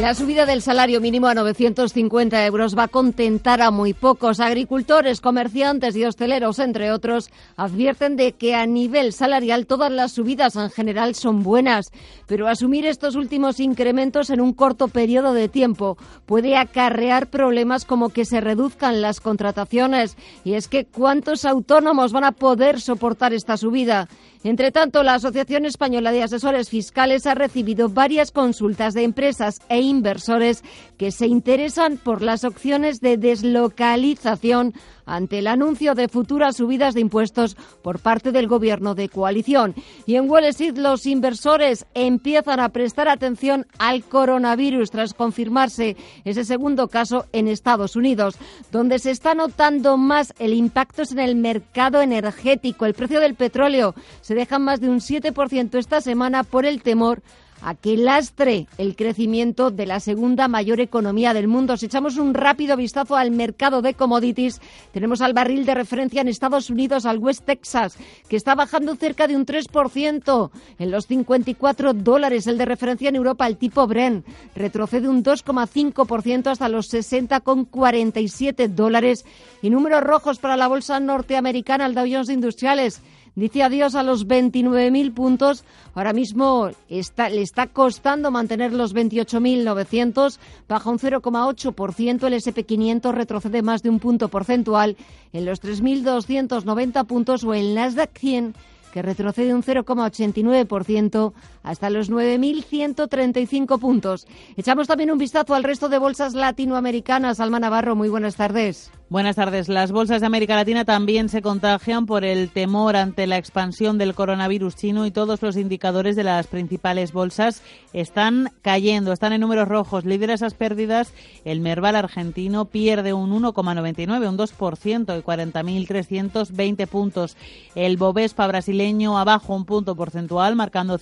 La subida del salario mínimo a 950 euros va a contentar a muy pocos. Agricultores, comerciantes y hosteleros, entre otros, advierten de que a nivel salarial todas las subidas en general son buenas, pero asumir estos últimos incrementos en un corto periodo de tiempo puede acarrear problemas como que se reduzcan las contrataciones. Y es que ¿cuántos autónomos van a poder soportar esta subida? Entre tanto, la Asociación Española de Asesores Fiscales ha recibido varias consultas de empresas e inversores que se interesan por las opciones de deslocalización ante el anuncio de futuras subidas de impuestos por parte del gobierno de coalición. Y en Wall Street los inversores empiezan a prestar atención al coronavirus tras confirmarse ese segundo caso en Estados Unidos, donde se está notando más el impacto en el mercado energético. El precio del petróleo se deja más de un 7% esta semana por el temor a que lastre el crecimiento de la segunda mayor economía del mundo. Si echamos un rápido vistazo al mercado de commodities, tenemos al barril de referencia en Estados Unidos, al West Texas, que está bajando cerca de un 3% en los 54 dólares. El de referencia en Europa, el tipo Brent, retrocede un 2,5% hasta los 60,47 dólares. Y números rojos para la bolsa norteamericana, el Dow Jones Industriales dice adiós a los 29.000 puntos. Ahora mismo está, le está costando mantener los 28.900, baja un 0,8%. El SP500 retrocede más de un punto porcentual en los 3.290 puntos o el Nasdaq 100 que retrocede un 0,89% hasta los 9.135 puntos. Echamos también un vistazo al resto de bolsas latinoamericanas. Alma Navarro, muy buenas tardes. Buenas tardes. Las bolsas de América Latina también se contagian por el temor ante la expansión del coronavirus chino y todos los indicadores de las principales bolsas están cayendo, están en números rojos. Lidera esas pérdidas el Merval argentino pierde un 1,99, un 2% y 40.320 puntos. El Bovespa brasileño abajo un punto porcentual, marcando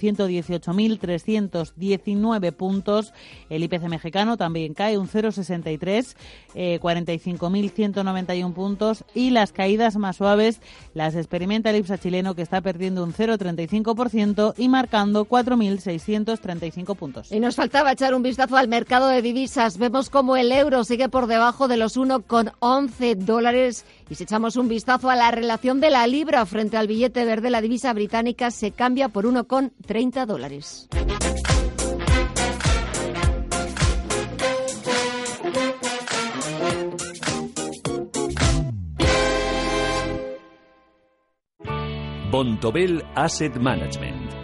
118.319 puntos. El IPC mexicano también cae un 0,63, eh, 45.100 191 puntos y las caídas más suaves las experimenta el IPSA chileno que está perdiendo un 0,35% y marcando 4.635 puntos. Y nos faltaba echar un vistazo al mercado de divisas. Vemos como el euro sigue por debajo de los 1,11 dólares y si echamos un vistazo a la relación de la libra frente al billete verde, la divisa británica se cambia por 1,30 dólares. Bontobel Asset Management.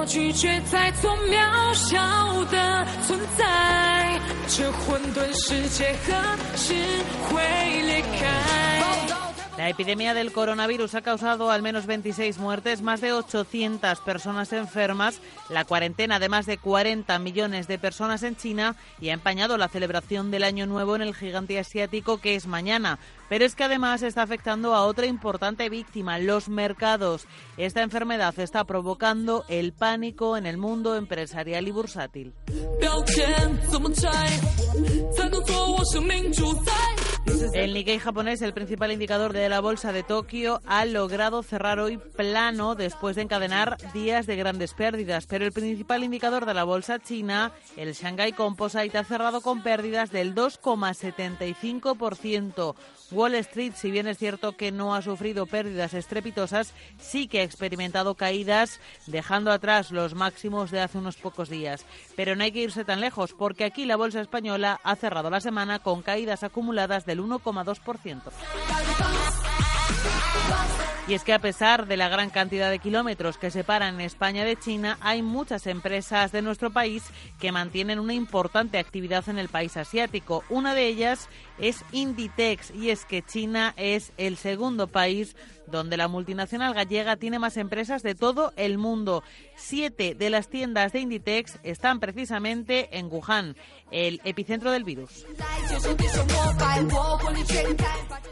我拒绝再做渺小的存在这混沌世界何时会离开？La epidemia del coronavirus ha causado al menos 26 muertes, más de 800 personas enfermas, la cuarentena de más de 40 millones de personas en China y ha empañado la celebración del Año Nuevo en el gigante asiático que es mañana. Pero es que además está afectando a otra importante víctima, los mercados. Esta enfermedad está provocando el pánico en el mundo empresarial y bursátil. El Nikkei japonés, el principal indicador de la bolsa de Tokio, ha logrado cerrar hoy plano después de encadenar días de grandes pérdidas. Pero el principal indicador de la bolsa china, el Shanghai Composite, ha cerrado con pérdidas del 2,75%. Wall Street, si bien es cierto que no ha sufrido pérdidas estrepitosas, sí que ha experimentado caídas, dejando atrás los máximos de hace unos pocos días. Pero no hay que irse tan lejos, porque aquí la bolsa española ha cerrado la semana con caídas acumuladas del 1,2%. Y es que a pesar de la gran cantidad de kilómetros que separan España de China, hay muchas empresas de nuestro país que mantienen una importante actividad en el país asiático. Una de ellas es Inditex y es que China es el segundo país donde la multinacional gallega tiene más empresas de todo el mundo. Siete de las tiendas de Inditex están precisamente en Wuhan, el epicentro del virus.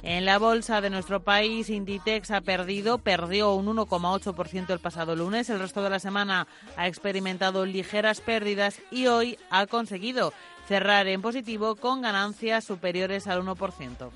En la bolsa de nuestro país, Inditex ha perdido, perdió un 1,8% el pasado lunes. El resto de la semana ha experimentado ligeras pérdidas y hoy ha conseguido cerrar en positivo con ganancias superiores al 1%.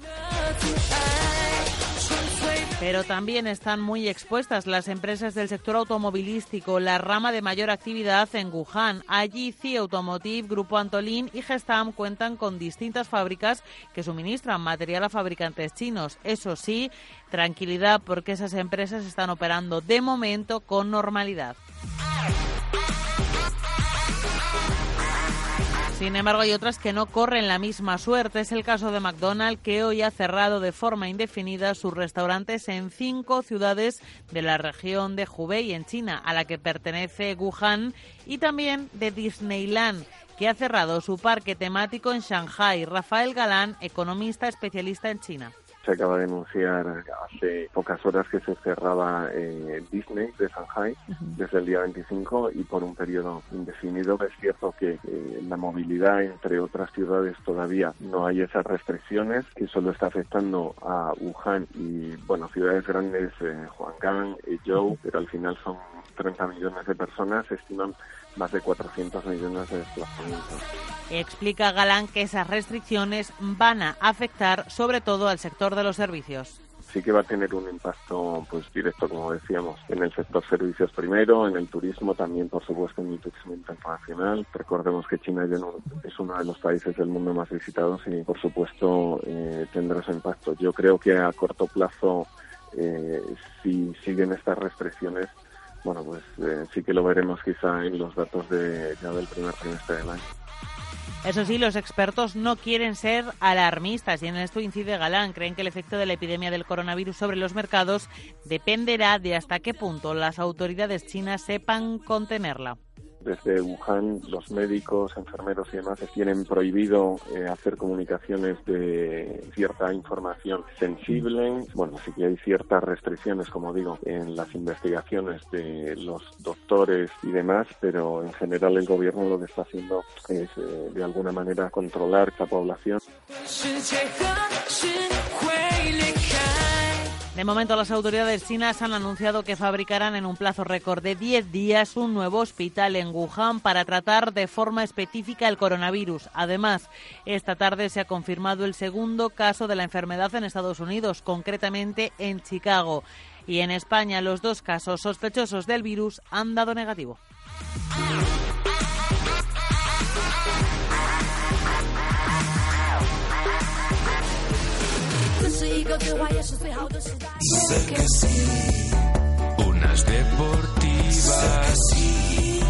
Pero también están muy expuestas las empresas del sector automovilístico, la rama de mayor actividad en Wuhan. Allí CI Automotive, Grupo Antolín y Gestam cuentan con distintas fábricas que suministran material a fabricantes chinos. Eso sí, tranquilidad porque esas empresas están operando de momento con normalidad. Sin embargo, hay otras que no corren la misma suerte. Es el caso de McDonald's, que hoy ha cerrado de forma indefinida sus restaurantes en cinco ciudades de la región de Hubei, en China, a la que pertenece Wuhan, y también de Disneyland que ha cerrado su parque temático en Shanghai. Rafael Galán, economista especialista en China. Se acaba de anunciar hace pocas horas que se cerraba eh, Disney de Shanghai desde el día 25 y por un periodo indefinido. Es cierto que eh, la movilidad entre otras ciudades todavía no hay esas restricciones, que solo está afectando a Wuhan y, bueno, ciudades grandes, eh, Huanggang, y Zhou, pero al final son 30 millones de personas, estiman más de 400 millones de desplazamientos. Explica Galán que esas restricciones van a afectar sobre todo al sector de los servicios sí que va a tener un impacto pues directo, como decíamos, en el sector servicios primero, en el turismo también, por supuesto, en el turismo internacional. Recordemos que China es uno de los países del mundo más visitados y, por supuesto, eh, tendrá ese impacto. Yo creo que a corto plazo, eh, si siguen estas restricciones, bueno, pues eh, sí que lo veremos quizá en los datos ya del primer trimestre del año. Eso sí, los expertos no quieren ser alarmistas y en esto incide Galán. Creen que el efecto de la epidemia del coronavirus sobre los mercados dependerá de hasta qué punto las autoridades chinas sepan contenerla desde Wuhan los médicos, enfermeros y demás tienen prohibido eh, hacer comunicaciones de cierta información sensible. Bueno, sí que hay ciertas restricciones, como digo, en las investigaciones de los doctores y demás, pero en general el gobierno lo que está haciendo es eh, de alguna manera controlar esta población. De momento, las autoridades chinas han anunciado que fabricarán en un plazo récord de 10 días un nuevo hospital en Wuhan para tratar de forma específica el coronavirus. Además, esta tarde se ha confirmado el segundo caso de la enfermedad en Estados Unidos, concretamente en Chicago. Y en España, los dos casos sospechosos del virus han dado negativo. Sé que sí. Unas deportivas. sí.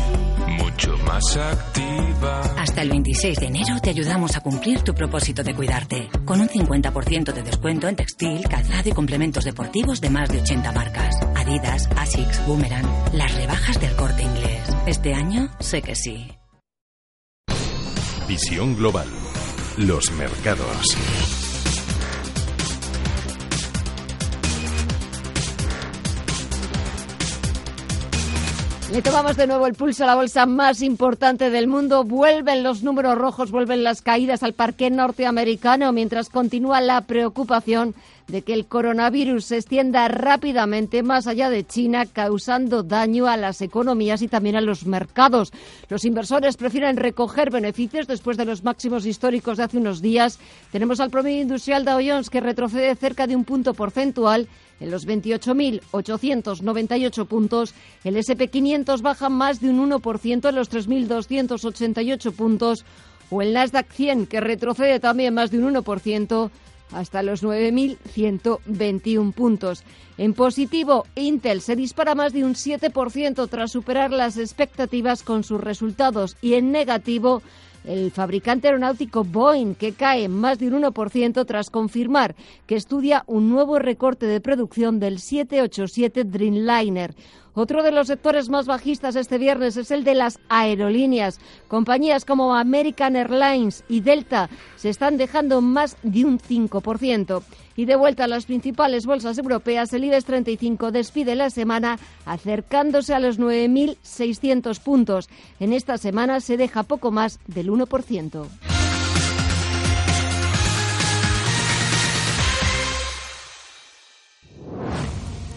Mucho más activa. Hasta el 26 de enero te ayudamos a cumplir tu propósito de cuidarte. Con un 50% de descuento en textil, calzado y complementos deportivos de más de 80 marcas. Adidas, Asics, Boomerang. Las rebajas del corte inglés. Este año sé que sí. Visión global. Los mercados. Le tomamos de nuevo el pulso a la bolsa más importante del mundo. Vuelven los números rojos, vuelven las caídas al parque norteamericano, mientras continúa la preocupación de que el coronavirus se extienda rápidamente más allá de China, causando daño a las economías y también a los mercados. Los inversores prefieren recoger beneficios después de los máximos históricos de hace unos días. Tenemos al promedio industrial Dow Jones que retrocede cerca de un punto porcentual en los 28.898 puntos. El SP500 baja más de un 1% en los 3.288 puntos. O el Nasdaq 100, que retrocede también más de un 1% hasta los 9.121 puntos. En positivo, Intel se dispara más de un 7% tras superar las expectativas con sus resultados y en negativo, el fabricante aeronáutico Boeing, que cae más de un 1% tras confirmar que estudia un nuevo recorte de producción del 787 Dreamliner. Otro de los sectores más bajistas este viernes es el de las aerolíneas. Compañías como American Airlines y Delta se están dejando más de un 5%. Y de vuelta a las principales bolsas europeas, el IBEX 35 despide la semana acercándose a los 9.600 puntos. En esta semana se deja poco más del 1%.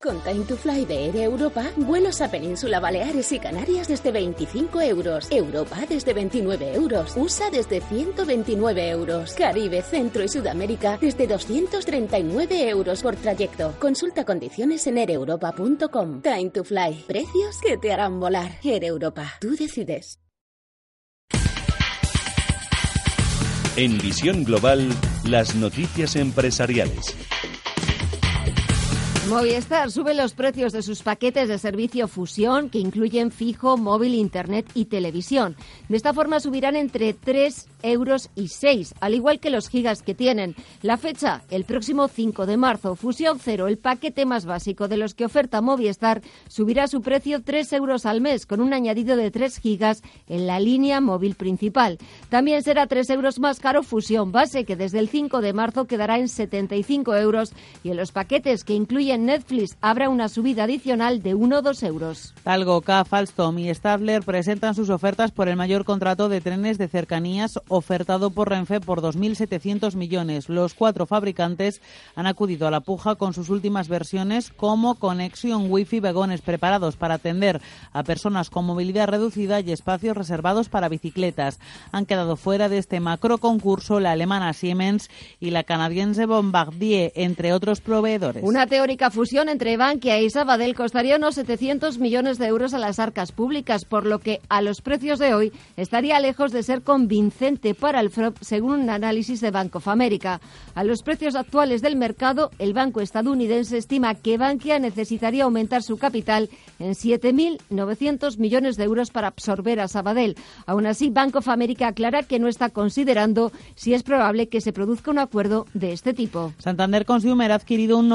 Con Time to Fly de Air Europa, vuelos a Península Baleares y Canarias desde 25 euros, Europa desde 29 euros, USA desde 129 euros, Caribe, Centro y Sudamérica desde 239 euros por trayecto. Consulta condiciones en aereuropa.com. Time to Fly, precios que te harán volar. Air Europa, tú decides. En Visión Global, las noticias empresariales. Movistar sube los precios de sus paquetes de servicio fusión que incluyen fijo, móvil, internet y televisión. De esta forma subirán entre 3 euros y 6, al igual que los gigas que tienen. La fecha, el próximo 5 de marzo. Fusión Cero, el paquete más básico de los que oferta Movistar, subirá su precio 3 euros al mes con un añadido de 3 gigas en la línea móvil principal. También será 3 euros más caro Fusión Base, que desde el 5 de marzo quedará en 75 euros y en los paquetes que incluyen Netflix habrá una subida adicional de 1 o 2 euros. Talgo, CAF, Alstom y Stadler presentan sus ofertas por el mayor contrato de trenes de cercanías ofertado por Renfe por 2.700 millones. Los cuatro fabricantes han acudido a la puja con sus últimas versiones como conexión Wi-Fi vagones preparados para atender a personas con movilidad reducida y espacios reservados para bicicletas. Han quedado fuera de este macro concurso la alemana Siemens y la canadiense Bombardier, entre otros proveedores. Una teórica fusión entre Bankia y Sabadell costaría unos 700 millones de euros a las arcas públicas, por lo que a los precios de hoy estaría lejos de ser convincente para el FROP, según un análisis de Bank of America. A los precios actuales del mercado, el banco estadounidense estima que Bankia necesitaría aumentar su capital en 7.900 millones de euros para absorber a Sabadell. Aún así, Bank of America aclara que no está considerando si es probable que se produzca un acuerdo de este tipo. Santander Consumer ha adquirido un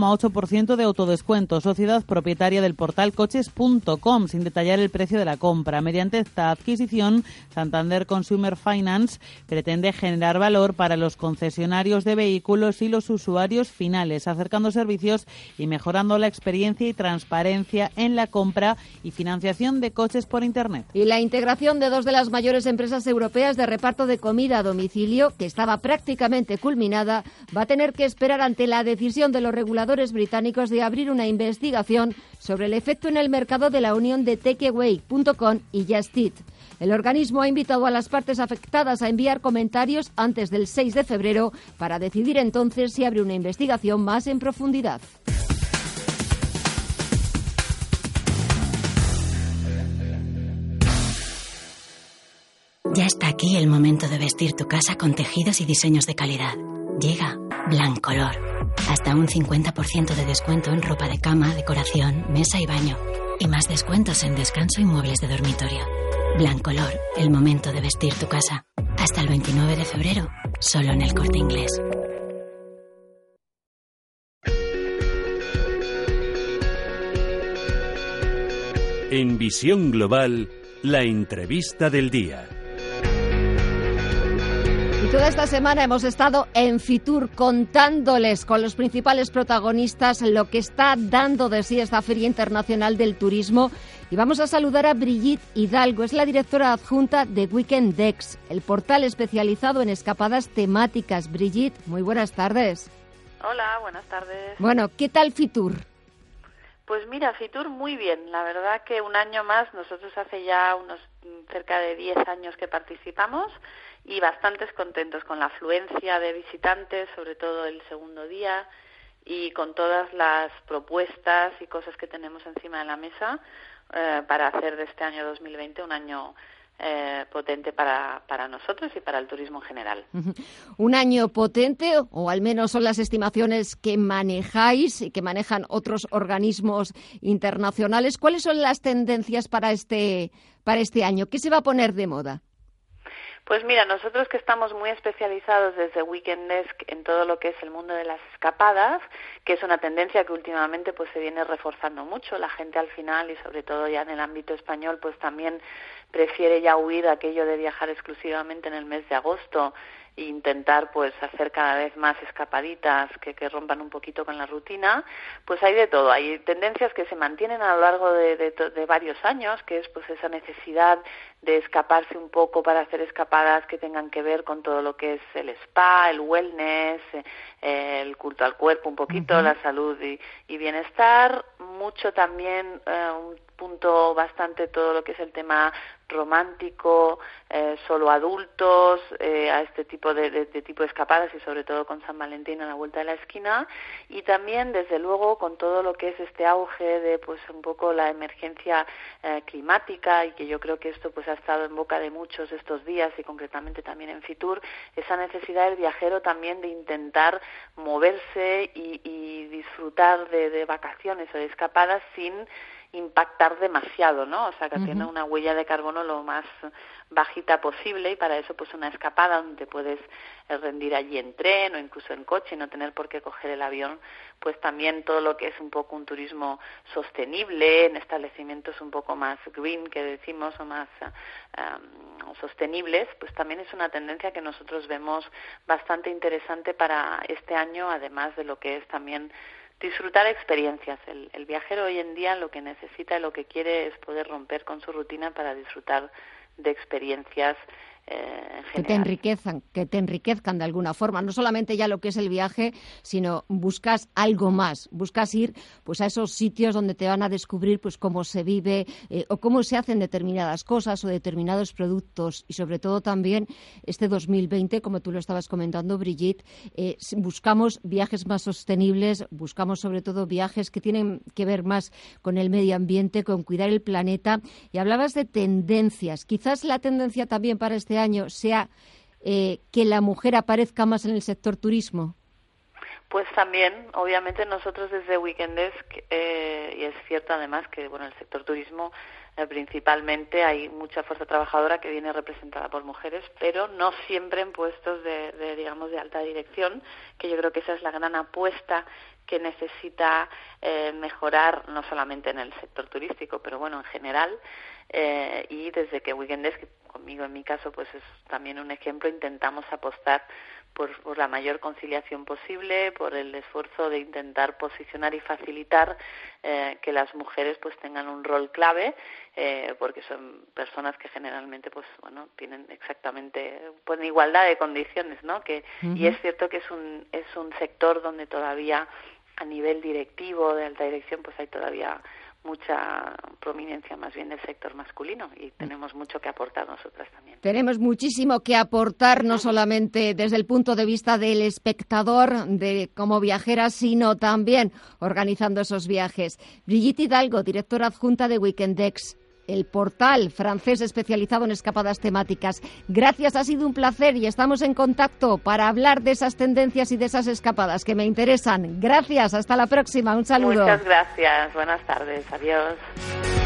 93,8% de autodescuento, sociedad propietaria del portal coches.com, sin detallar el precio de la compra. Mediante esta adquisición, Santander Consumer Finance pretende generar valor para los concesionarios de vehículos y los usuarios finales, acercando servicios y mejorando la experiencia y transparencia en la compra y financiación de coches por Internet. Y la integración de dos de las mayores empresas europeas de reparto de comida a domicilio, que estaba prácticamente culminada, va a tener que esperar ante la decisión de los reguladores británicos de abrir una investigación sobre el efecto en el mercado de la unión de Takeaway.com y Just Eat. El organismo ha invitado a las partes afectadas a enviar comentarios antes del 6 de febrero para decidir entonces si abre una investigación más en profundidad. Ya está aquí el momento de vestir tu casa con tejidos y diseños de calidad. Llega Blancolor. Un 50% de descuento en ropa de cama, decoración, mesa y baño. Y más descuentos en descanso y muebles de dormitorio. Blancolor, el momento de vestir tu casa. Hasta el 29 de febrero, solo en el corte inglés. En Visión Global, la entrevista del día. Toda esta semana hemos estado en Fitur contándoles con los principales protagonistas lo que está dando de sí esta Feria Internacional del Turismo. Y vamos a saludar a Brigitte Hidalgo, es la directora adjunta de Weekend Dex, el portal especializado en escapadas temáticas. Brigitte, muy buenas tardes. Hola, buenas tardes. Bueno, ¿qué tal Fitur? Pues mira, Fitur muy bien. La verdad que un año más, nosotros hace ya unos cerca de 10 años que participamos y bastantes contentos con la afluencia de visitantes, sobre todo el segundo día, y con todas las propuestas y cosas que tenemos encima de la mesa eh, para hacer de este año 2020 un año eh, potente para, para nosotros y para el turismo en general. Un año potente, o al menos son las estimaciones que manejáis y que manejan otros organismos internacionales. ¿Cuáles son las tendencias para este, para este año? ¿Qué se va a poner de moda? Pues mira, nosotros que estamos muy especializados desde Weekend Desk en todo lo que es el mundo de las escapadas, que es una tendencia que últimamente pues se viene reforzando mucho, la gente al final y sobre todo ya en el ámbito español pues también prefiere ya huir aquello de viajar exclusivamente en el mes de agosto e intentar pues hacer cada vez más escapaditas que, rompan un poquito con la rutina, pues hay de todo. Hay tendencias que se mantienen a lo largo de, de, varios años, que es pues esa necesidad de escaparse un poco para hacer escapadas que tengan que ver con todo lo que es el spa, el wellness, eh, el culto al cuerpo un poquito, la salud y, y, bienestar, mucho también eh, un punto bastante todo lo que es el tema romántico, eh, solo adultos, eh, a este tipo de, de, tipo de escapadas y sobre todo con San Valentín a la vuelta de la esquina. Y también desde luego con todo lo que es este auge de pues un poco la emergencia eh, climática y que yo creo que esto pues ha estado en boca de muchos estos días y concretamente también en Fitur esa necesidad del viajero también de intentar moverse y, y disfrutar de, de vacaciones o de escapadas sin impactar demasiado, ¿no? O sea, que tiene una huella de carbono lo más bajita posible y para eso pues una escapada donde puedes eh, rendir allí en tren o incluso en coche y no tener por qué coger el avión, pues también todo lo que es un poco un turismo sostenible en establecimientos un poco más green que decimos o más um, sostenibles, pues también es una tendencia que nosotros vemos bastante interesante para este año, además de lo que es también disfrutar experiencias. El, el, viajero hoy en día lo que necesita y lo que quiere es poder romper con su rutina para disfrutar de experiencias eh, que te enriquezcan, que te enriquezcan de alguna forma, no solamente ya lo que es el viaje, sino buscas algo más, buscas ir pues a esos sitios donde te van a descubrir pues cómo se vive eh, o cómo se hacen determinadas cosas o determinados productos. Y sobre todo también este 2020, como tú lo estabas comentando Brigitte, eh, buscamos viajes más sostenibles, buscamos sobre todo viajes que tienen que ver más con el medio ambiente, con cuidar el planeta. Y hablabas de tendencias, quizás la tendencia también para este año sea eh, que la mujer aparezca más en el sector turismo? Pues también, obviamente nosotros desde Weekend eh, y es cierto además que bueno el sector turismo eh, principalmente hay mucha fuerza trabajadora que viene representada por mujeres, pero no siempre en puestos de, de, digamos de alta dirección, que yo creo que esa es la gran apuesta que necesita eh, mejorar no solamente en el sector turístico, pero bueno en general eh, y desde que Weekend conmigo en mi caso pues es también un ejemplo. Intentamos apostar por, por, la mayor conciliación posible por el esfuerzo de intentar posicionar y facilitar eh, que las mujeres pues tengan un rol clave eh, porque son personas que generalmente pues bueno tienen exactamente pues igualdad de condiciones no que y es cierto que es un es un sector donde todavía a nivel directivo de alta dirección pues hay todavía mucha prominencia más bien del sector masculino y tenemos mucho que aportar nosotras también. Tenemos muchísimo que aportar, no solamente desde el punto de vista del espectador, de como viajera, sino también organizando esos viajes. Brigitte Hidalgo, directora adjunta de Weekendex el portal francés especializado en escapadas temáticas. Gracias, ha sido un placer y estamos en contacto para hablar de esas tendencias y de esas escapadas que me interesan. Gracias, hasta la próxima, un saludo. Muchas gracias, buenas tardes, adiós.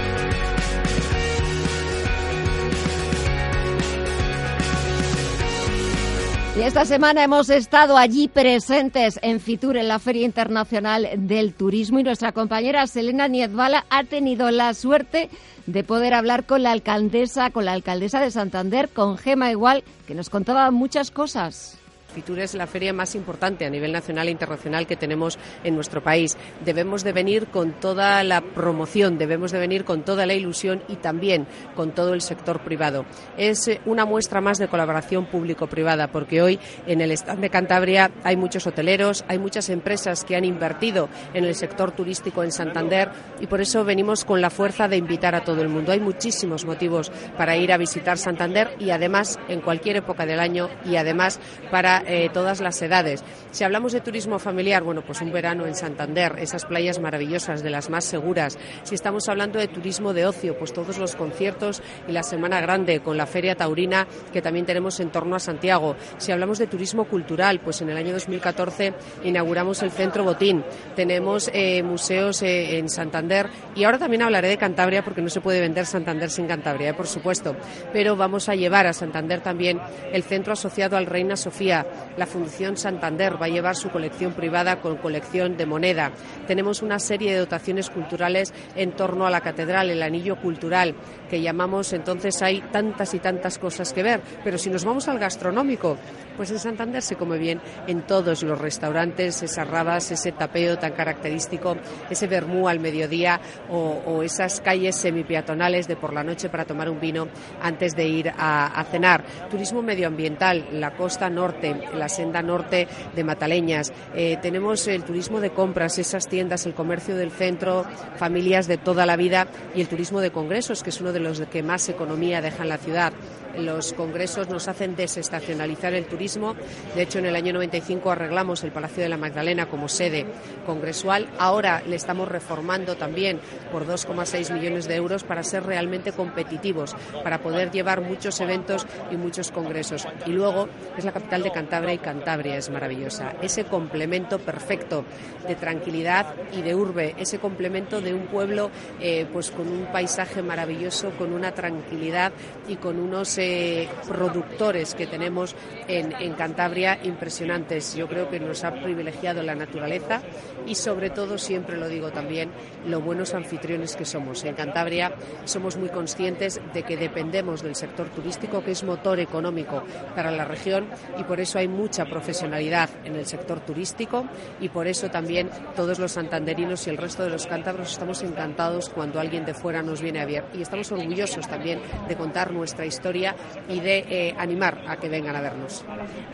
Y esta semana hemos estado allí presentes en Fitur, en la Feria Internacional del Turismo, y nuestra compañera Selena Niedvala ha tenido la suerte de poder hablar con la alcaldesa, con la alcaldesa de Santander, con Gema Igual, que nos contaba muchas cosas. Fitur es la feria más importante a nivel nacional e internacional que tenemos en nuestro país. Debemos de venir con toda la promoción, debemos de venir con toda la ilusión y también con todo el sector privado. Es eh, una muestra más de colaboración público-privada porque hoy en el stand de Cantabria hay muchos hoteleros, hay muchas empresas que han invertido en el sector turístico en Santander y por eso venimos con la fuerza de invitar a todo el mundo. Hay muchísimos motivos para ir a visitar Santander y además en cualquier época del año y además para eh, todas las edades. Si hablamos de turismo familiar, bueno, pues un verano en Santander, esas playas maravillosas, de las más seguras. Si estamos hablando de turismo de ocio, pues todos los conciertos y la Semana Grande con la Feria Taurina que también tenemos en torno a Santiago. Si hablamos de turismo cultural, pues en el año 2014 inauguramos el Centro Botín. Tenemos eh, museos eh, en Santander y ahora también hablaré de Cantabria porque no se puede vender Santander sin Cantabria, por supuesto. Pero vamos a llevar a Santander también el centro asociado al Reina Sofía. La Fundación Santander va a llevar su colección privada con colección de moneda. Tenemos una serie de dotaciones culturales en torno a la catedral, el anillo cultural, que llamamos entonces hay tantas y tantas cosas que ver. Pero si nos vamos al gastronómico, pues en Santander se come bien en todos los restaurantes, esas rabas, ese tapeo tan característico, ese vermú al mediodía o, esas calles semipeatonales de por la noche para tomar un vino antes de ir a, cenar. Turismo medioambiental, la costa norte, la senda norte de Mataleñas. Eh, tenemos el turismo de compras, esas tiendas, el comercio del centro, familias de toda la vida y el turismo de congresos, que es uno de los que más economía deja en la ciudad los congresos nos hacen desestacionalizar el turismo. De hecho, en el año 95 arreglamos el Palacio de la Magdalena como sede congresual. Ahora le estamos reformando también por 2,6 millones de euros para ser realmente competitivos, para poder llevar muchos eventos y muchos congresos. Y luego es la capital de Cantabria y Cantabria es maravillosa. Ese complemento perfecto de tranquilidad y de urbe, ese complemento de un pueblo eh, pues con un paisaje maravilloso, con una tranquilidad y con unos productores que tenemos en, en, Cantabria impresionantes. Yo creo que nos ha privilegiado la naturaleza y sobre todo, siempre lo digo también, lo buenos anfitriones que somos. En Cantabria somos muy conscientes de que dependemos del sector turístico, que es motor económico para la región y por eso hay mucha profesionalidad en el sector turístico y por eso también todos los santanderinos y el resto de los cántabros estamos encantados cuando alguien de fuera nos viene a ver y estamos orgullosos también de contar nuestra historia y de eh, animar a que vengan a vernos.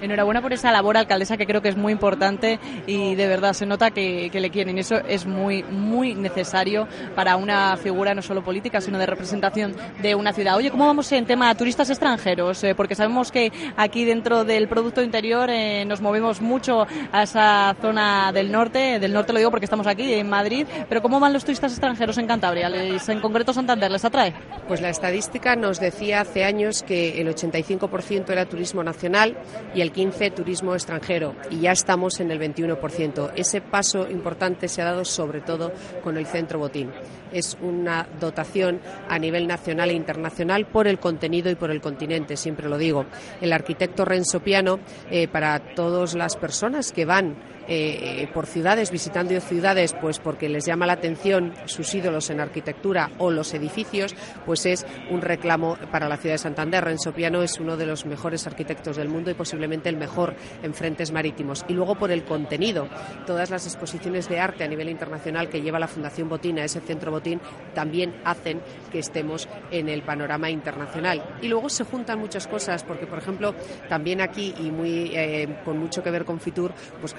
Enhorabuena por esa labor, alcaldesa, que creo que es muy importante y de verdad se nota que, le quieren. Eso es muy, muy necesario para una figura no solo política, sino de representación de una ciudad. Oye, ¿cómo vamos en tema turistas extranjeros? Eh, porque sabemos que aquí dentro del Producto Interior eh, nos movemos mucho a esa zona del norte. Del norte lo digo porque estamos aquí, en Madrid. Pero ¿cómo van los turistas extranjeros en Cantabria? ¿Les, en concreto Santander les atrae? Pues la estadística nos decía hace años que el 85% era turismo nacional y el 15% turismo extranjero y ya estamos en el 21%. Ese paso importante se ha dado sobre todo con el Centro Botín. Es una dotación a nivel nacional e internacional por el contenido y por el continente, siempre lo digo. El arquitecto Renzo Piano, eh, para todas las personas que van eh, por ciudades, visitando ciudades, pues porque les llama la atención sus ídolos en arquitectura o los edificios, pues es un reclamo para la ciudad de Santander. Renzo Piano es uno de los mejores arquitectos del mundo y posiblemente el mejor en frentes marítimos. Y luego por el contenido, todas las exposiciones de arte a nivel internacional que lleva la Fundación Botín ese centro Botín también hacen que estemos en el panorama internacional. Y luego se juntan muchas cosas, porque por ejemplo, también aquí y muy eh, con mucho que ver con Fitur, pues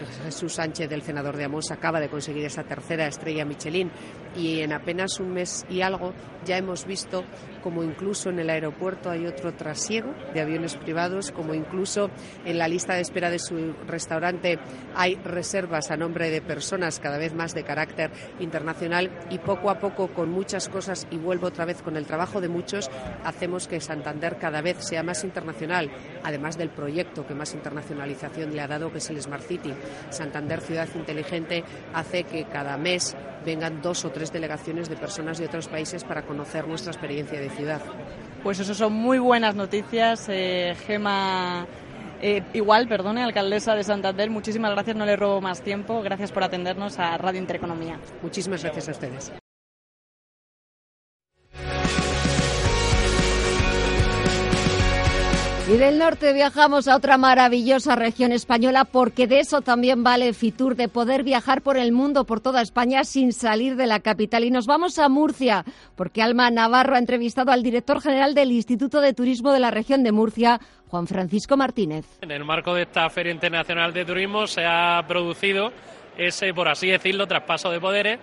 Sánchez, del senador de Amos, acaba de conseguir esa tercera estrella Michelin y en apenas un mes y algo ya hemos visto como incluso en el aeropuerto hay otro trasiego de aviones privados, como incluso en la lista de espera de su restaurante hay reservas a nombre de personas cada vez más de carácter internacional y poco a poco con muchas cosas, y vuelvo otra vez con el trabajo de muchos, hacemos que Santander cada vez sea más internacional, además del proyecto que más internacionalización le ha dado, que es el Smart City. Santander Ciudad Inteligente hace que cada mes vengan dos o tres delegaciones de personas de otros países para conocer nuestra experiencia de ciudad. Pues eso son muy buenas noticias, eh, Gema. Eh, igual, perdone, alcaldesa de Santander, muchísimas gracias, no le robo más tiempo. Gracias por atendernos a Radio Intereconomía. Muchísimas gracias a ustedes. Y del norte viajamos a otra maravillosa región española porque de eso también vale Fitur, de poder viajar por el mundo, por toda España sin salir de la capital. Y nos vamos a Murcia porque Alma Navarro ha entrevistado al director general del Instituto de Turismo de la región de Murcia, Juan Francisco Martínez. En el marco de esta Feria Internacional de Turismo se ha producido ese, por así decirlo, traspaso de poderes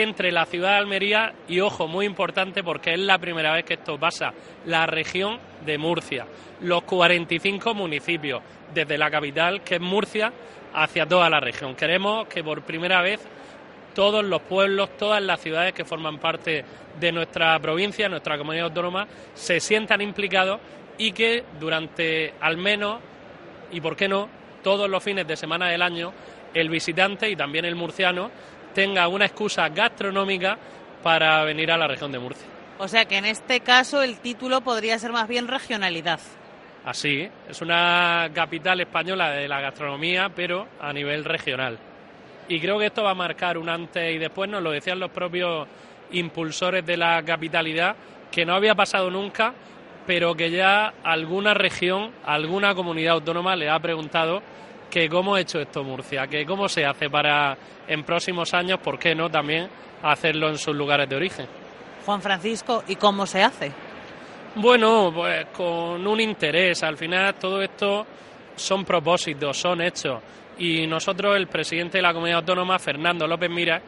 entre la ciudad de Almería y, ojo, muy importante porque es la primera vez que esto pasa, la región de Murcia, los 45 municipios, desde la capital, que es Murcia, hacia toda la región. Queremos que por primera vez todos los pueblos, todas las ciudades que forman parte de nuestra provincia, nuestra comunidad autónoma, se sientan implicados y que durante al menos, y por qué no, todos los fines de semana del año, el visitante y también el murciano tenga una excusa gastronómica para venir a la región de Murcia. O sea que en este caso el título podría ser más bien regionalidad. Así, es una capital española de la gastronomía, pero a nivel regional. Y creo que esto va a marcar un antes y después, nos lo decían los propios impulsores de la capitalidad, que no había pasado nunca, pero que ya alguna región, alguna comunidad autónoma le ha preguntado que cómo ha hecho esto Murcia, que cómo se hace para en próximos años, ¿por qué no también hacerlo en sus lugares de origen? Juan Francisco, ¿y cómo se hace? Bueno, pues con un interés. Al final todo esto son propósitos, son hechos. Y nosotros, el presidente de la comunidad autónoma, Fernando López Mira,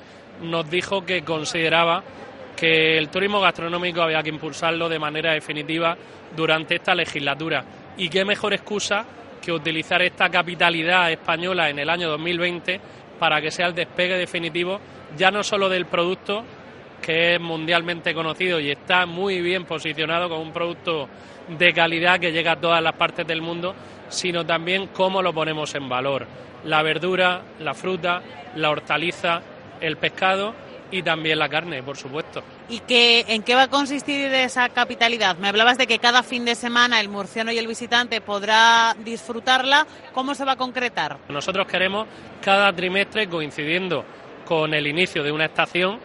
nos dijo que consideraba que el turismo gastronómico había que impulsarlo de manera definitiva durante esta legislatura. Y qué mejor excusa que utilizar esta capitalidad española en el año 2020 para que sea el despegue definitivo ya no solo del producto, que es mundialmente conocido y está muy bien posicionado como un producto de calidad que llega a todas las partes del mundo, sino también cómo lo ponemos en valor. La verdura, la fruta, la hortaliza, el pescado y también la carne, por supuesto. ¿Y qué, en qué va a consistir esa capitalidad? Me hablabas de que cada fin de semana el murciano y el visitante podrá disfrutarla. ¿Cómo se va a concretar? Nosotros queremos cada trimestre, coincidiendo con el inicio de una estación,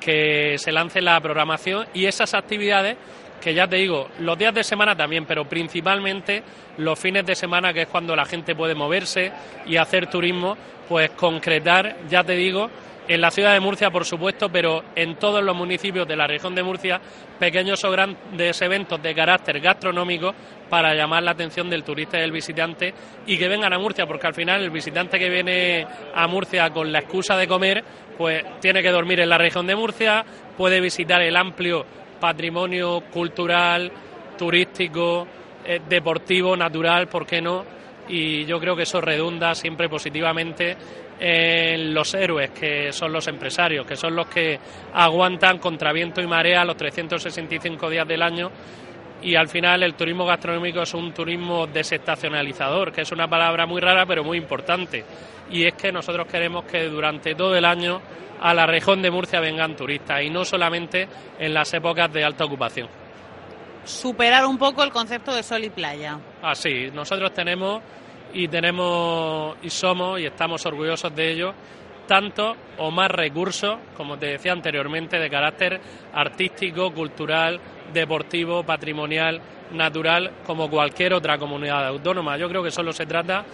que se lance la programación y esas actividades que ya te digo, los días de semana también, pero principalmente los fines de semana, que es cuando la gente puede moverse y hacer turismo, pues concretar, ya te digo, en la ciudad de Murcia, por supuesto, pero en todos los municipios de la región de Murcia, pequeños o grandes eventos de carácter gastronómico para llamar la atención del turista y del visitante y que vengan a Murcia, porque al final el visitante que viene a Murcia con la excusa de comer, pues tiene que dormir en la región de Murcia, puede visitar el amplio patrimonio cultural, turístico, eh, deportivo, natural, ¿por qué no? Y yo creo que eso redunda siempre positivamente en los héroes, que son los empresarios, que son los que aguantan contra viento y marea los 365 días del año. Y al final el turismo gastronómico es un turismo desestacionalizador, que es una palabra muy rara pero muy importante. Y es que nosotros queremos que durante todo el año a la región de Murcia vengan turistas y no solamente en las épocas de alta ocupación. Superar un poco el concepto de sol y playa. Así, nosotros tenemos y tenemos y somos y estamos orgullosos de ello tanto o más recursos, como te decía anteriormente, de carácter artístico, cultural, deportivo, patrimonial, natural, como cualquier otra comunidad autónoma. Yo creo que solo se trata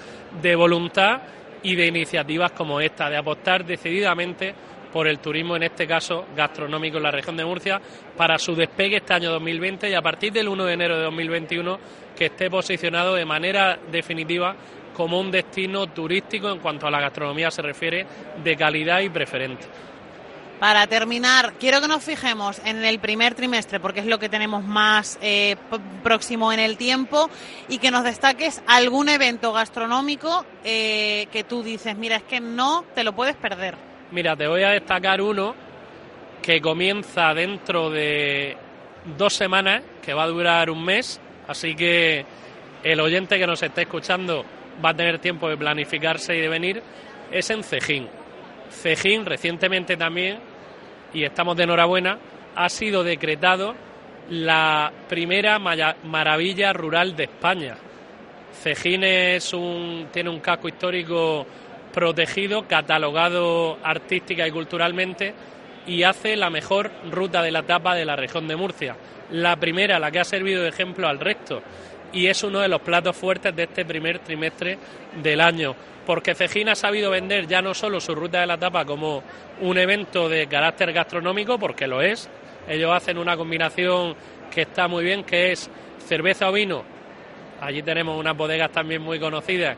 de voluntad y de iniciativas como esta, de apostar decididamente por el turismo, en este caso gastronómico en la región de Murcia, para su despegue este año 2020 y a partir del 1 de enero de 2021 que esté posicionado de manera definitiva como un destino turístico en cuanto a la gastronomía se refiere de calidad y preferente. Para terminar, quiero que nos fijemos en el primer trimestre, porque es lo que tenemos más eh, próximo en el tiempo, y que nos destaques algún evento gastronómico eh, que tú dices, mira, es que no te lo puedes perder. Mira, te voy a destacar uno que comienza dentro de dos semanas, que va a durar un mes, así que el oyente que nos esté escuchando va a tener tiempo de planificarse y de venir, es en Cejín. Cejín recientemente también, y estamos de enhorabuena, ha sido decretado la primera maravilla rural de España. Cejín es un, tiene un casco histórico protegido, catalogado artística y culturalmente, y hace la mejor ruta de la tapa de la región de Murcia. La primera, la que ha servido de ejemplo al resto y es uno de los platos fuertes de este primer trimestre del año, porque Cejín ha sabido vender ya no solo su ruta de la tapa como un evento de carácter gastronómico, porque lo es, ellos hacen una combinación que está muy bien, que es cerveza o vino, allí tenemos unas bodegas también muy conocidas,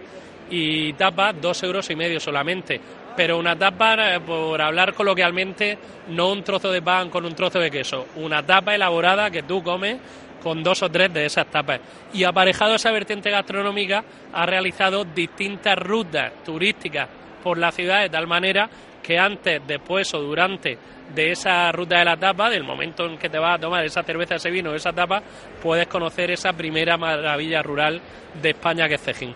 y tapa dos euros y medio solamente. Pero una tapa, eh, por hablar coloquialmente, no un trozo de pan con un trozo de queso, una tapa elaborada que tú comes con dos o tres de esas tapas. Y aparejado esa vertiente gastronómica, ha realizado distintas rutas turísticas por la ciudad de tal manera que antes, después o durante de esa ruta de la tapa, del momento en que te vas a tomar esa cerveza, ese vino, esa tapa, puedes conocer esa primera maravilla rural de España que es Cejín.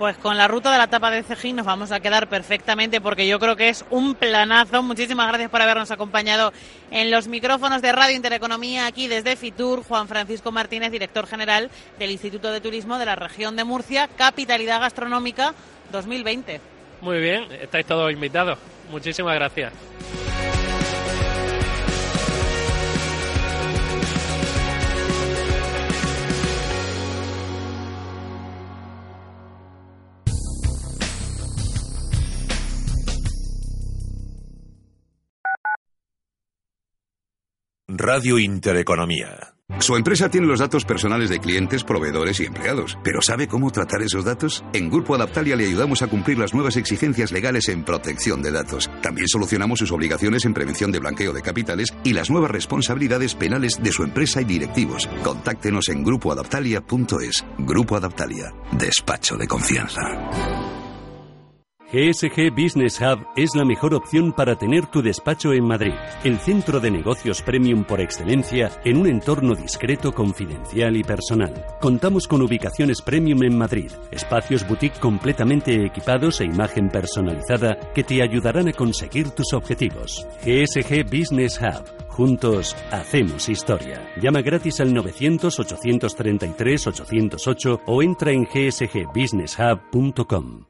Pues con la ruta de la tapa de Cejín nos vamos a quedar perfectamente porque yo creo que es un planazo. Muchísimas gracias por habernos acompañado en los micrófonos de Radio Intereconomía aquí desde Fitur. Juan Francisco Martínez, director general del Instituto de Turismo de la región de Murcia, Capitalidad Gastronómica 2020. Muy bien, estáis todos invitados. Muchísimas gracias. Radio Intereconomía. Su empresa tiene los datos personales de clientes, proveedores y empleados, pero ¿sabe cómo tratar esos datos? En Grupo Adaptalia le ayudamos a cumplir las nuevas exigencias legales en protección de datos. También solucionamos sus obligaciones en prevención de blanqueo de capitales y las nuevas responsabilidades penales de su empresa y directivos. Contáctenos en grupoadaptalia.es. Grupo Adaptalia. Despacho de confianza. GSG Business Hub es la mejor opción para tener tu despacho en Madrid, el centro de negocios premium por excelencia en un entorno discreto, confidencial y personal. Contamos con ubicaciones premium en Madrid, espacios boutique completamente equipados e imagen personalizada que te ayudarán a conseguir tus objetivos. GSG Business Hub. Juntos hacemos historia. Llama gratis al 900-833-808 o entra en gsgbusinesshub.com.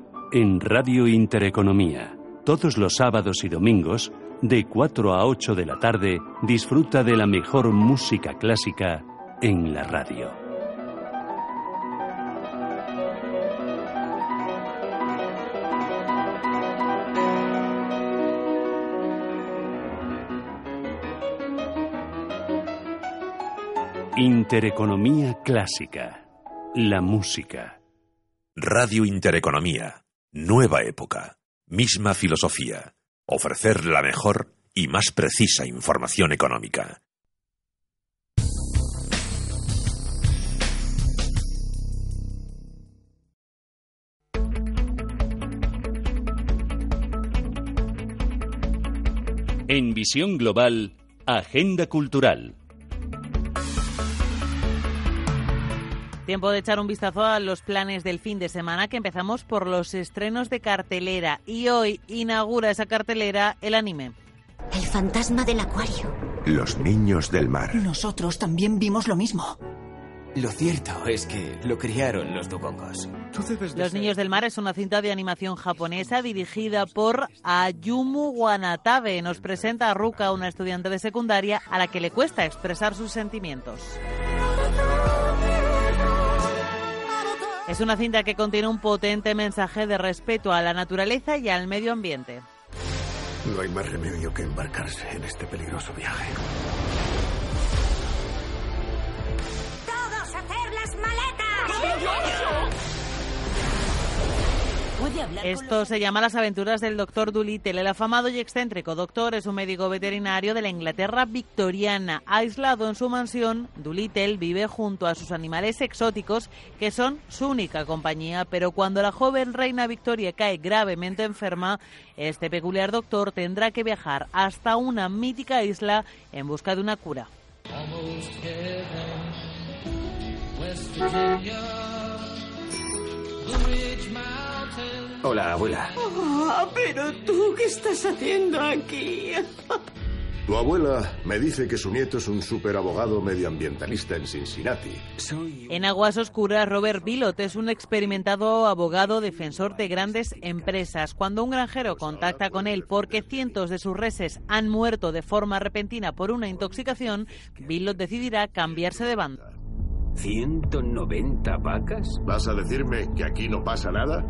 en Radio Intereconomía. Todos los sábados y domingos, de 4 a 8 de la tarde, disfruta de la mejor música clásica en la radio. Intereconomía clásica. La música. Radio Intereconomía. Nueva época. Misma filosofía. Ofrecer la mejor y más precisa información económica. En Visión Global, Agenda Cultural. Tiempo de echar un vistazo a los planes del fin de semana, que empezamos por los estrenos de cartelera. Y hoy inaugura esa cartelera el anime. El fantasma del acuario. Los niños del mar. Nosotros también vimos lo mismo. Lo cierto es que lo criaron los dugongos. Los Niños del Mar es una cinta de animación japonesa dirigida por Ayumu Wanatabe. Nos presenta a Ruka, una estudiante de secundaria a la que le cuesta expresar sus sentimientos. Es una cinta que contiene un potente mensaje de respeto a la naturaleza y al medio ambiente. No hay más remedio que embarcarse en este peligroso viaje. ¡Todos hacer las maletas! Esto se llama Las aventuras del doctor Dolittle. El afamado y excéntrico doctor es un médico veterinario de la Inglaterra victoriana. Aislado en su mansión, Dolittle vive junto a sus animales exóticos, que son su única compañía. Pero cuando la joven reina Victoria cae gravemente enferma, este peculiar doctor tendrá que viajar hasta una mítica isla en busca de una cura. West Virginia. Hola, abuela. Ah, pero tú, ¿qué estás haciendo aquí? Tu abuela me dice que su nieto es un superabogado medioambientalista en Cincinnati. En aguas oscuras, Robert Billot es un experimentado abogado defensor de grandes empresas. Cuando un granjero contacta con él porque cientos de sus reses han muerto de forma repentina por una intoxicación, Billot decidirá cambiarse de bando. ¿190 vacas? ¿Vas a decirme que aquí no pasa nada?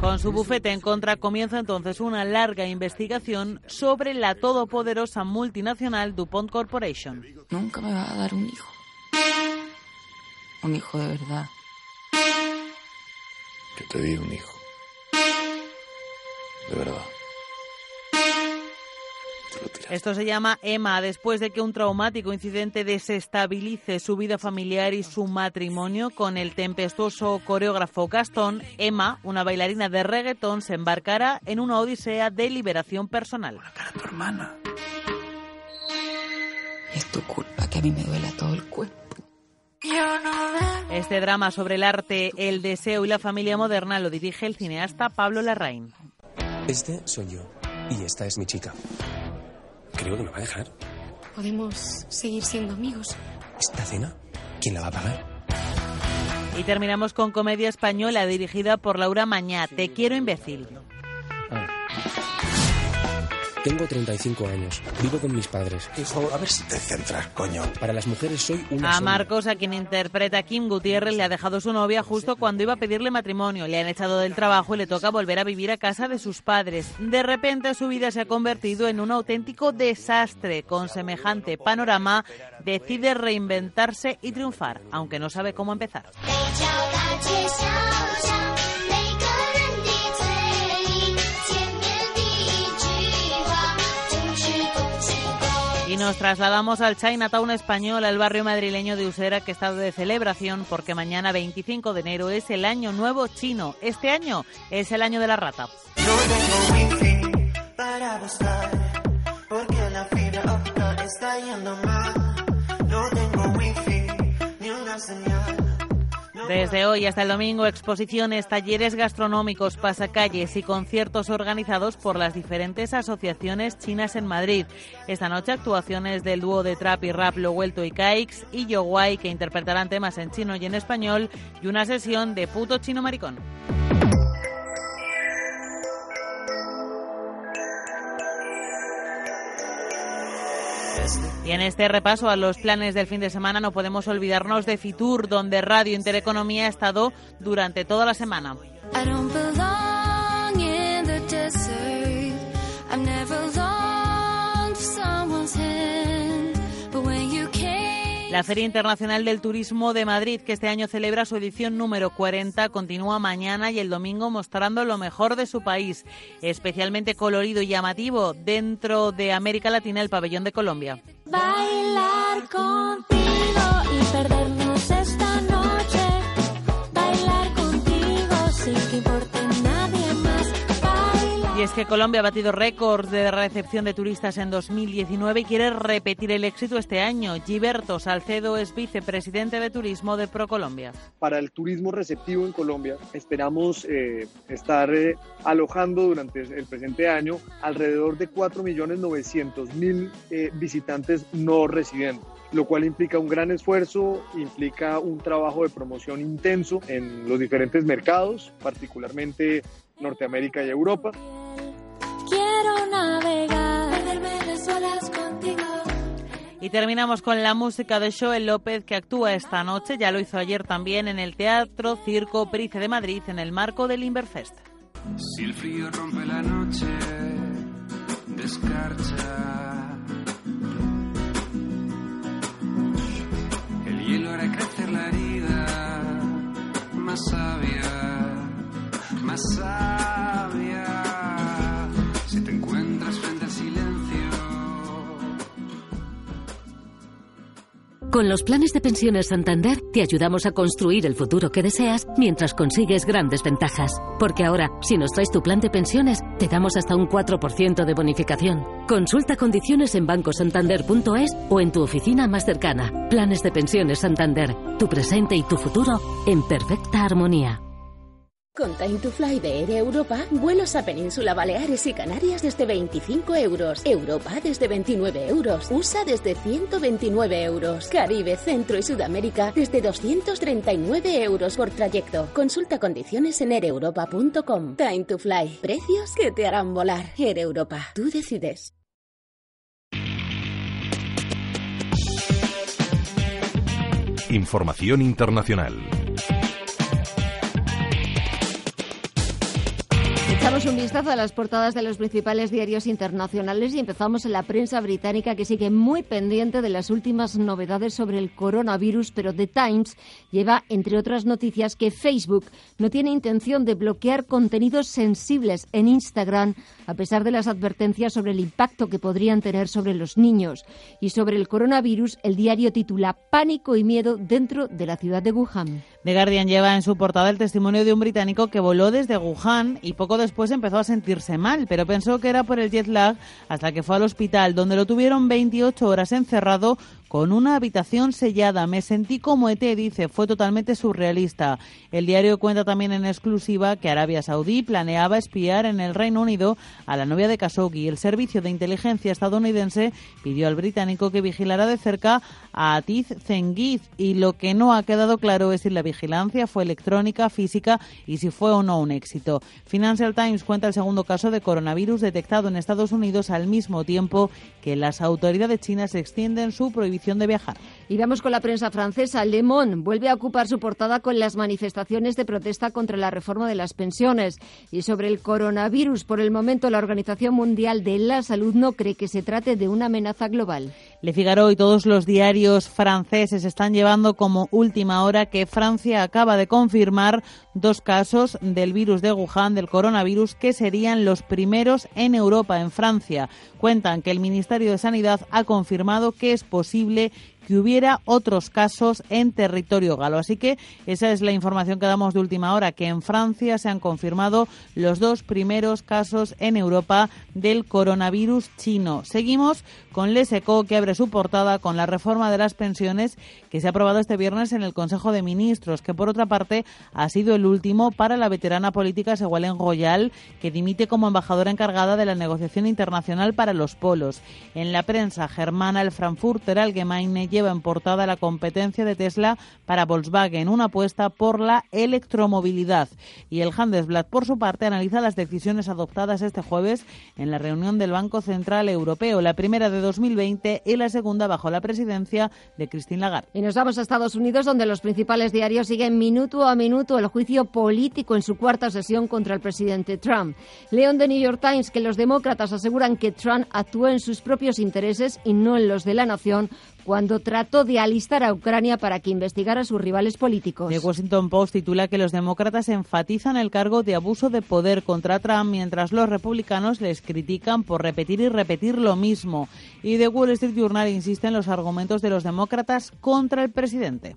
Con su bufete en contra comienza entonces una larga investigación sobre la todopoderosa multinacional DuPont Corporation. Nunca me va a dar un hijo. Un hijo de verdad. Que te di un hijo. De verdad. Esto se llama Emma después de que un traumático incidente desestabilice su vida familiar y su matrimonio con el tempestuoso coreógrafo Gastón. Emma, una bailarina de reggaetón, se embarcará en una odisea de liberación personal. tu hermana. Es tu culpa que a mí me duela todo el cuerpo. Este drama sobre el arte, el deseo y la familia moderna lo dirige el cineasta Pablo Larraín. Este soy yo y esta es mi chica. Creo que me va a dejar. Podemos seguir siendo amigos. ¿Esta cena? ¿Quién la va a pagar? Y terminamos con comedia española dirigida por Laura Mañá. Te quiero imbécil. Tengo 35 años. Vivo con mis padres. Hijo, a ver si te centras, coño. Para las mujeres soy una A sombra. Marcos, a quien interpreta Kim Gutiérrez, le ha dejado su novia justo cuando iba a pedirle matrimonio. Le han echado del trabajo y le toca volver a vivir a casa de sus padres. De repente su vida se ha convertido en un auténtico desastre. Con semejante panorama, decide reinventarse y triunfar, aunque no sabe cómo empezar. Y nos trasladamos al Chinatown español, al barrio madrileño de Usera, que está de celebración porque mañana 25 de enero es el año nuevo chino. Este año es el año de la rata. para buscar, porque la fibra está yendo mal. Desde hoy hasta el domingo, exposiciones, talleres gastronómicos, pasacalles y conciertos organizados por las diferentes asociaciones chinas en Madrid. Esta noche, actuaciones del dúo de trap y rap Lo Vuelto y Caix y Yo Guay, que interpretarán temas en chino y en español, y una sesión de puto chino maricón. Y en este repaso a los planes del fin de semana no podemos olvidarnos de Fitur, donde Radio Intereconomía ha estado durante toda la semana. La Feria Internacional del Turismo de Madrid, que este año celebra su edición número 40, continúa mañana y el domingo mostrando lo mejor de su país, especialmente colorido y llamativo dentro de América Latina, el pabellón de Colombia. bailar contigo y perdernos Es que Colombia ha batido récords de recepción de turistas en 2019 y quiere repetir el éxito este año. Giberto Salcedo es vicepresidente de turismo de ProColombia. para el turismo receptivo en Colombia. Esperamos eh, estar eh, alojando durante el presente año alrededor de 4.900.000 eh, visitantes no residentes lo cual implica un gran esfuerzo, implica un trabajo de promoción intenso en los diferentes mercados, particularmente Norteamérica y Europa. Quiero navegar. Contigo. Y terminamos con la música de Joel López que actúa esta noche, ya lo hizo ayer también en el Teatro Circo Price de Madrid en el marco del Inverfest. Si el frío rompe la noche, descarcha. El hielo hará crecer la herida, más sabia, más sabia. Si te encuentras frente al silencio. Con los planes de pensiones Santander te ayudamos a construir el futuro que deseas mientras consigues grandes ventajas. Porque ahora, si nos traes tu plan de pensiones, te damos hasta un 4% de bonificación. Consulta condiciones en bancosantander.es o en tu oficina más cercana. Planes de pensiones Santander. Tu presente y tu futuro en perfecta armonía. Con Time to Fly de Air Europa, vuelos a Península Baleares y Canarias desde 25 euros, Europa desde 29 euros, USA desde 129 euros, Caribe, Centro y Sudamérica desde 239 euros por trayecto. Consulta condiciones en aereuropa.com. Time to Fly, precios que te harán volar. Air Europa, tú decides. Información internacional. Echamos un vistazo a las portadas de los principales diarios internacionales y empezamos en la prensa británica que sigue muy pendiente de las últimas novedades sobre el coronavirus, pero The Times lleva, entre otras noticias, que Facebook no tiene intención de bloquear contenidos sensibles en Instagram, a pesar de las advertencias sobre el impacto que podrían tener sobre los niños. Y sobre el coronavirus, el diario titula Pánico y miedo dentro de la ciudad de Wuhan. The Guardian lleva en su portada el testimonio de un británico que voló desde Wuhan y poco después empezó a sentirse mal, pero pensó que era por el jet lag hasta que fue al hospital, donde lo tuvieron 28 horas encerrado con una habitación sellada. Me sentí como ET, dice, fue totalmente surrealista. El diario cuenta también en exclusiva que Arabia Saudí planeaba espiar en el Reino Unido a la novia de Khashoggi. El servicio de inteligencia estadounidense pidió al británico que vigilara de cerca a Atiz Zengiz y lo que no ha quedado claro es si la vigilancia fue electrónica, física y si fue o no un éxito. Financial Times cuenta el segundo caso de coronavirus detectado en Estados Unidos al mismo tiempo que las autoridades chinas extienden su prohibición de viajar. Y vamos con la prensa francesa. Le Monde vuelve a ocupar su portada con las manifestaciones de protesta contra la reforma de las pensiones. Y sobre el coronavirus, por el momento la Organización Mundial de la Salud no cree que se trate de una amenaza global. Le Figaro y todos los diarios franceses están llevando como última hora que Francia acaba de confirmar dos casos del virus de Wuhan, del coronavirus, que serían los primeros en Europa, en Francia. Cuentan que el Ministerio de Sanidad ha confirmado que es posible posible que hubiera otros casos en territorio galo. Así que esa es la información que damos de última hora, que en Francia se han confirmado los dos primeros casos en Europa del coronavirus chino. Seguimos con Leseco, que abre su portada con la reforma de las pensiones que se ha aprobado este viernes en el Consejo de Ministros, que por otra parte ha sido el último para la veterana política Segualen Royal, que dimite como embajadora encargada de la negociación internacional para los polos. En la prensa germana, el Frankfurter Allgemeine lleva en portada la competencia de Tesla para Volkswagen, una apuesta por la electromovilidad. Y el Handelsblatt, por su parte, analiza las decisiones adoptadas este jueves en la reunión del Banco Central Europeo, la primera de 2020 y la segunda bajo la presidencia de Christine Lagarde. Y nos vamos a Estados Unidos, donde los principales diarios siguen minuto a minuto el juicio político en su cuarta sesión contra el presidente Trump. León de New York Times que los demócratas aseguran que Trump actuó en sus propios intereses y no en los de la nación cuando trató de alistar a Ucrania para que investigara a sus rivales políticos. The Washington Post titula que los demócratas enfatizan el cargo de abuso de poder contra Trump mientras los republicanos les critican por repetir y repetir lo mismo. Y The Wall Street Journal insiste en los argumentos de los demócratas contra el presidente.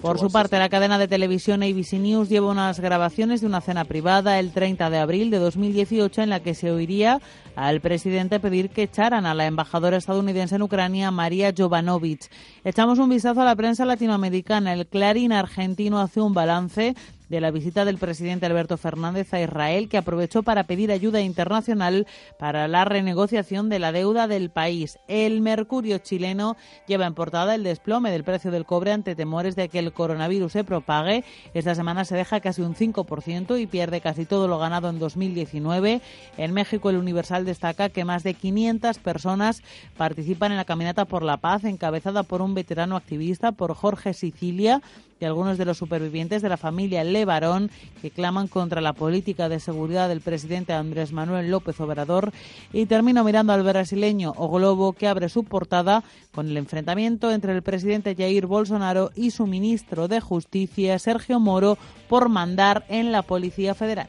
Por su parte, la cadena de televisión ABC News lleva unas grabaciones de una cena privada el 30 de abril de 2018 en la que se oiría al presidente pedir que echaran a la embajadora estadounidense en Ucrania, María Jovanovic. Echamos un vistazo a la prensa latinoamericana. El Clarín argentino hace un balance de la visita del presidente Alberto Fernández a Israel, que aprovechó para pedir ayuda internacional para la renegociación de la deuda del país. El Mercurio chileno lleva en portada el desplome del precio del cobre ante temores de que el coronavirus se propague. Esta semana se deja casi un 5% y pierde casi todo lo ganado en 2019. En México, el Universal destaca que más de 500 personas participan en la Caminata por la Paz, encabezada por un veterano activista, por Jorge Sicilia, y algunos de los supervivientes de la familia Levarón que claman contra la política de seguridad del presidente Andrés Manuel López Obrador. Y termino mirando al brasileño O Globo que abre su portada con el enfrentamiento entre el presidente Jair Bolsonaro y su ministro de Justicia, Sergio Moro, por mandar en la Policía Federal.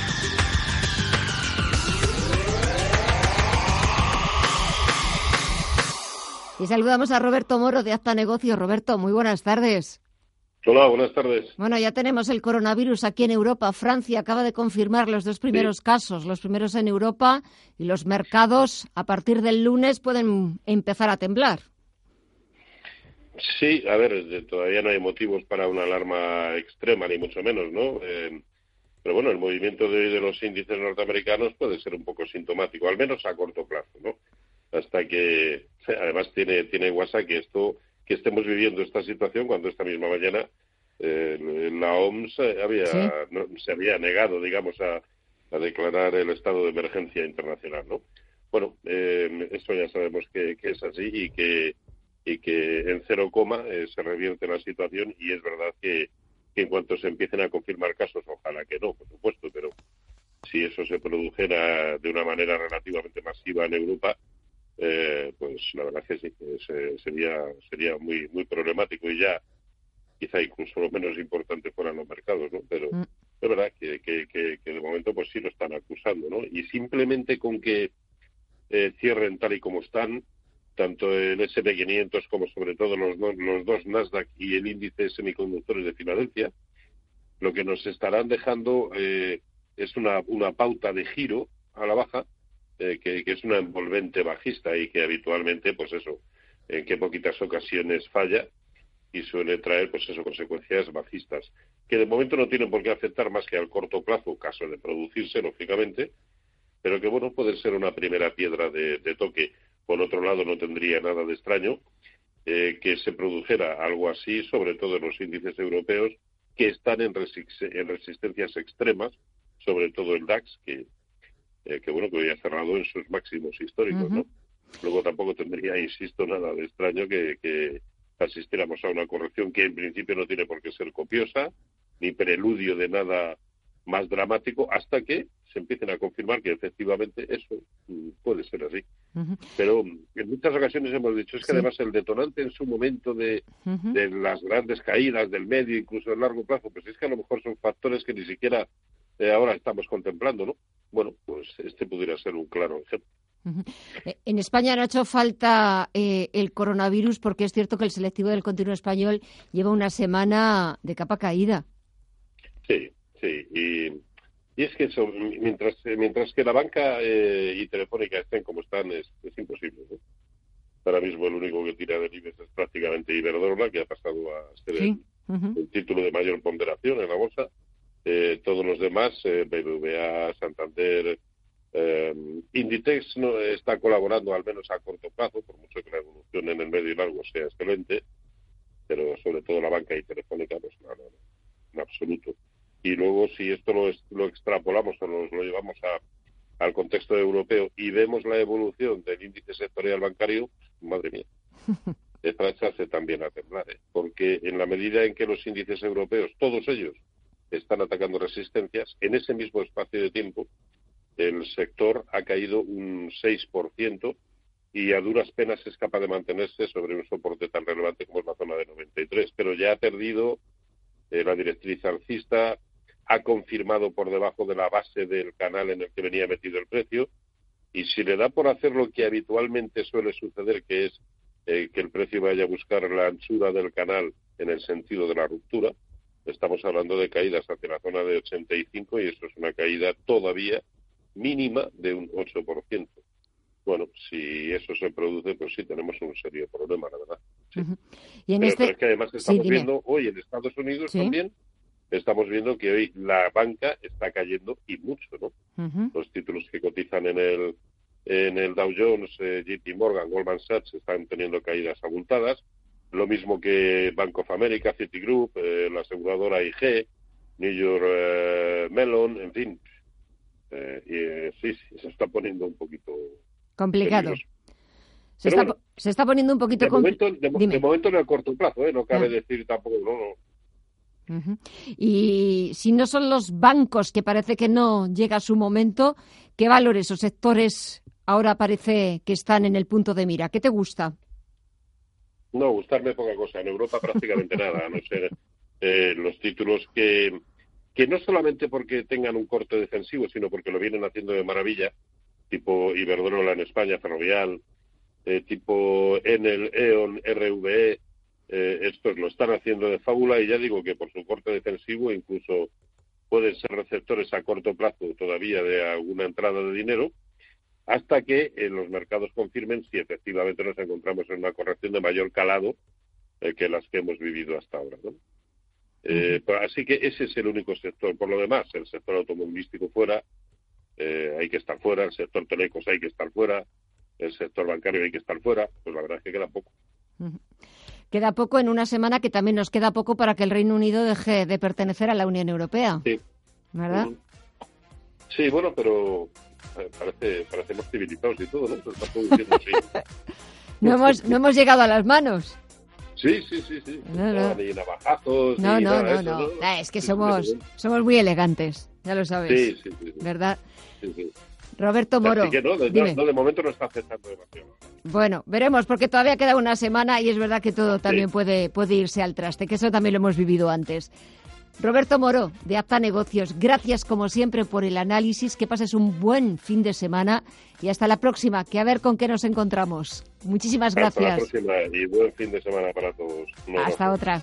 Y saludamos a Roberto Moro de Acta Negocios. Roberto, muy buenas tardes. Hola, buenas tardes. Bueno, ya tenemos el coronavirus aquí en Europa. Francia acaba de confirmar los dos primeros casos, los primeros en Europa, y los mercados a partir del lunes pueden empezar a temblar. Sí, a ver, todavía no hay motivos para una alarma extrema, ni mucho menos, ¿no? Eh, pero bueno, el movimiento de, de los índices norteamericanos puede ser un poco sintomático, al menos a corto plazo, ¿no? Hasta que, además, tiene, tiene WhatsApp que esto, que estemos viviendo esta situación cuando esta misma mañana eh, la OMS había, Sí. no, se había negado, digamos, a, a declarar el estado de emergencia internacional, ¿no? Bueno, eh, esto ya sabemos que, que es así y que y que en cero coma eh, se revierte la situación y es verdad que, que en cuanto se empiecen a confirmar casos, ojalá que no, por supuesto, pero si eso se produjera de una manera relativamente masiva en Europa, eh, pues la verdad que sí, que se- sería sería muy muy problemático y ya quizá incluso lo menos importante fueran los mercados, ¿no? Pero Mm. es verdad que, que, que, que de momento pues sí lo están acusando, ¿no? Y simplemente con que eh, cierren tal y como están, tanto el SP500 como sobre todo los, dos- los dos Nasdaq y el índice de semiconductores de Filadelfia, lo que nos estarán dejando eh, es una, una pauta de giro a la baja, eh, que, que es una envolvente bajista y que habitualmente, pues eso, en qué poquitas ocasiones falla y suele traer, pues eso, consecuencias bajistas, que de momento no tienen por qué afectar más que al corto plazo, caso de producirse, lógicamente, pero que bueno, puede ser una primera piedra de, toque. Por otro lado, no tendría nada de extraño eh, que se produjera algo así, sobre todo en los índices europeos, que están en, en resistencias extremas, sobre todo el DAX, que, eh, que bueno, que hoy ha cerrado en sus máximos históricos, ¿no? Luego tampoco tendría, insisto, nada de extraño que, que asistiéramos a una corrección que en principio no tiene por qué ser copiosa, ni preludio de nada más dramático, hasta que se empiecen a confirmar que efectivamente eso puede ser así. Pero mm, en muchas ocasiones hemos dicho, es que Sí. además el detonante en su momento de, de las grandes caídas del medio, incluso del largo plazo, pues es que a lo mejor son factores que ni siquiera eh, ahora estamos contemplando, ¿no? Bueno, pues este pudiera ser un claro ejemplo. Eh, En España no ha hecho falta eh, el coronavirus porque es cierto que el selectivo del continuo español lleva una semana de capa caída. Sí, sí. Y, y es que eso, mientras, mientras que la banca eh, y Telefónica estén como están, es, es imposible. ¿no? Ahora mismo el único que tira del IBEX es prácticamente Iberdrola, que ha pasado a ser el título de mayor ponderación en la bolsa. Eh, todos los demás, eh, BBVA, Santander, eh, Inditex no está colaborando al menos a corto plazo, por mucho que la evolución en el medio y largo sea excelente, pero sobre todo la banca y Telefónica, pues no, no, en absoluto. Y luego, si esto lo, lo extrapolamos o nos lo llevamos a, al contexto europeo y vemos la evolución del índice sectorial bancario, madre mía, es para echarse también a temblar, ¿eh? porque en la medida en que los índices europeos, todos ellos, están atacando resistencias, en ese mismo espacio de tiempo, el sector ha caído un 6% y a duras penas es capaz de mantenerse sobre un soporte tan relevante como es la zona de 93, pero ya ha perdido eh, la directriz alcista, ha confirmado por debajo de la base del canal en el que venía metido el precio. Y si le da por hacer lo que habitualmente suele suceder, que es eh, que el precio vaya a buscar la anchura del canal en el sentido de la ruptura, estamos hablando de caídas hacia la zona de 85 y eso es una caída todavía mínima de un 8%. Bueno, si eso se produce, pues sí tenemos un serio problema, la verdad. Y en pero, este... pero es que además estamos viendo hoy en Estados Unidos Sí. también, estamos viendo que hoy la banca está cayendo y mucho, ¿no? Los títulos que cotizan en el en el Dow Jones, eh, JP Morgan, Goldman Sachs están teniendo caídas abultadas. Lo mismo que Bank of America, Citigroup, eh, la aseguradora IG, New York eh, Mellon, en fin. Eh, y eh, sí, sí, se está poniendo un poquito Complicado. Se está, bueno, se está poniendo un poquito De momento, de, momento en el corto plazo, ¿eh? no cabe Ah. decir tampoco, no, no. Y si no son los bancos, que parece que no llega su momento, ¿qué valores o sectores ahora parece que están en el punto de mira? ¿Qué te gusta? No, gustarme poca cosa. En Europa prácticamente nada, a no ser eh, los títulos que, que no solamente porque tengan un corte defensivo, sino porque lo vienen haciendo de maravilla, tipo Iberdrola en España, Ferrovial, eh, tipo Enel, E.ON, RVE, eh, estos lo están haciendo de fábula y ya digo que por su corte defensivo incluso pueden ser receptores a corto plazo todavía de alguna entrada de dinero, hasta que en los mercados confirmen si efectivamente nos encontramos en una corrección de mayor calado eh, que las que hemos vivido hasta ahora. ¿no? Eh, pero así que ese es el único sector. Por lo demás, el sector automovilístico fuera, eh, hay que estar fuera, el sector telecos hay que estar fuera, el sector bancario hay que estar fuera, pues la verdad es que queda poco. Queda poco en una semana que también nos queda poco para que el Reino Unido deje de pertenecer a la Unión Europea. Sí. ¿Verdad? Sí, bueno, pero eh, parece, parecemos civilizados y todo, ¿no? Así. No hemos, no hemos llegado a las manos. Sí, sí, sí, sí. No, no. Ni navajazos, No, ni no, nada no, eso, no. Ah, es que Sí, somos, sí, somos muy elegantes, ya lo sabes. Sí, sí, sí. ¿Verdad? sí, sí. Roberto Moro, Así que no, de, no, de momento no está afectando demasiado. Bueno, veremos, porque todavía queda una semana y es verdad que todo también puede, puede irse al traste, que eso también lo hemos vivido antes. Roberto Moro, de Apta Negocios, gracias como siempre por el análisis, que pases un buen fin de semana y hasta la próxima, que a ver con qué nos encontramos. Muchísimas Hasta la gracias. próxima y buen fin de semana para todos. Hasta otra.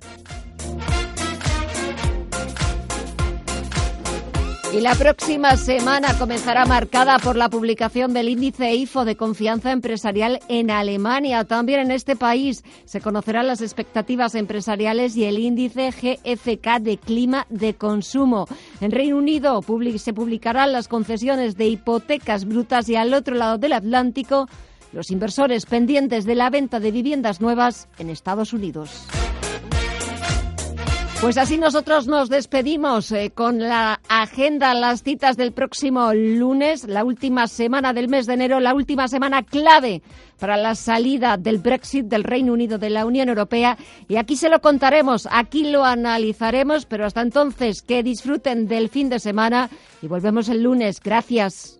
Y la próxima semana comenzará marcada por la publicación del índice IFO de confianza empresarial en Alemania. También en este país se conocerán las expectativas empresariales y el índice GFK de clima de consumo. En Reino Unido se publicarán las concesiones de hipotecas brutas y al otro lado del Atlántico los inversores pendientes de la venta de viviendas nuevas en Estados Unidos. Pues así nosotros nos despedimos eh, con la agenda, las citas del próximo lunes, la última semana del mes de enero, la última semana clave para la salida del Brexit del Reino Unido de la Unión Europea. Y aquí se lo contaremos, aquí lo analizaremos, pero hasta entonces que disfruten del fin de semana y volvemos el lunes. Gracias.